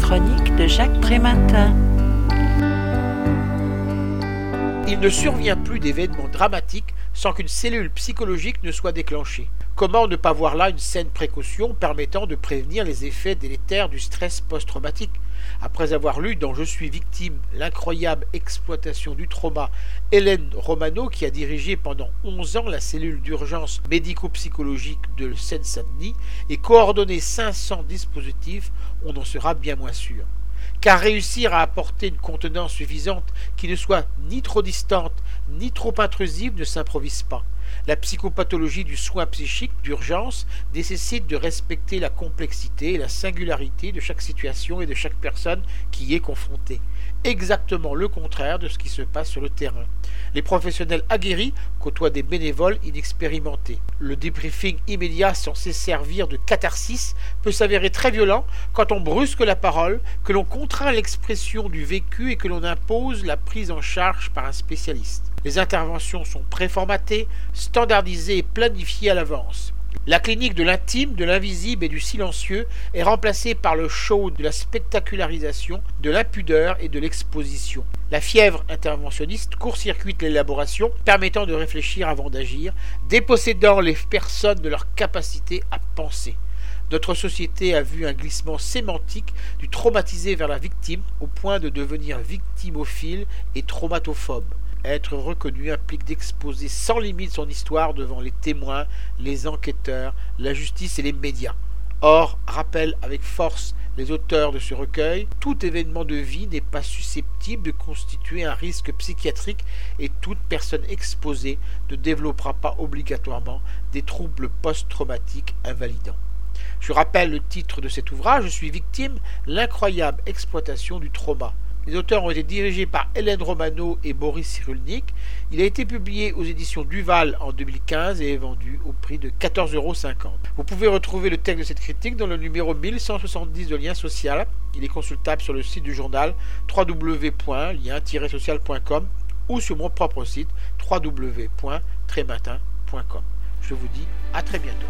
chroniques de Jacques Prématin. Il ne survient plus d'événements dramatiques sans qu'une cellule psychologique ne soit déclenchée. Comment ne pas voir là une saine précaution permettant de prévenir les effets délétères du stress post-traumatique Après avoir lu dans Je suis victime l'incroyable exploitation du trauma, Hélène Romano, qui a dirigé pendant 11 ans la cellule d'urgence médico-psychologique de Seine-Saint-Denis et coordonné 500 dispositifs, on en sera bien moins sûr car réussir à apporter une contenance suffisante qui ne soit ni trop distante ni trop intrusive ne s'improvise pas. La psychopathologie du soin psychique d'urgence nécessite de respecter la complexité et la singularité de chaque situation et de chaque personne qui y est confrontée. Exactement le contraire de ce qui se passe sur le terrain. Les professionnels aguerris côtoient des bénévoles inexpérimentés. Le débriefing immédiat censé servir de catharsis peut s'avérer très violent quand on brusque la parole, que l'on contraint l'expression du vécu et que l'on impose la prise en charge par un spécialiste. Les interventions sont préformatées, standardisées et planifiées à l'avance. La clinique de l'intime, de l'invisible et du silencieux est remplacée par le show de la spectacularisation, de l'impudeur et de l'exposition. La fièvre interventionniste court-circuite l'élaboration, permettant de réfléchir avant d'agir, dépossédant les personnes de leur capacité à penser. Notre société a vu un glissement sémantique du traumatisé vers la victime au point de devenir victimophile et traumatophobe. Être reconnu implique d'exposer sans limite son histoire devant les témoins, les enquêteurs, la justice et les médias. Or, rappelle avec force les auteurs de ce recueil, tout événement de vie n'est pas susceptible de constituer un risque psychiatrique et toute personne exposée ne développera pas obligatoirement des troubles post-traumatiques invalidants. Je rappelle le titre de cet ouvrage, Je suis victime, l'incroyable exploitation du trauma. Les auteurs ont été dirigés par Hélène Romano et Boris Cyrulnik. Il a été publié aux éditions Duval en 2015 et est vendu au prix de 14,50 euros. Vous pouvez retrouver le texte de cette critique dans le numéro 1170 de Lien Social. Il est consultable sur le site du journal www.lien-social.com ou sur mon propre site www.trématin.com. Je vous dis à très bientôt.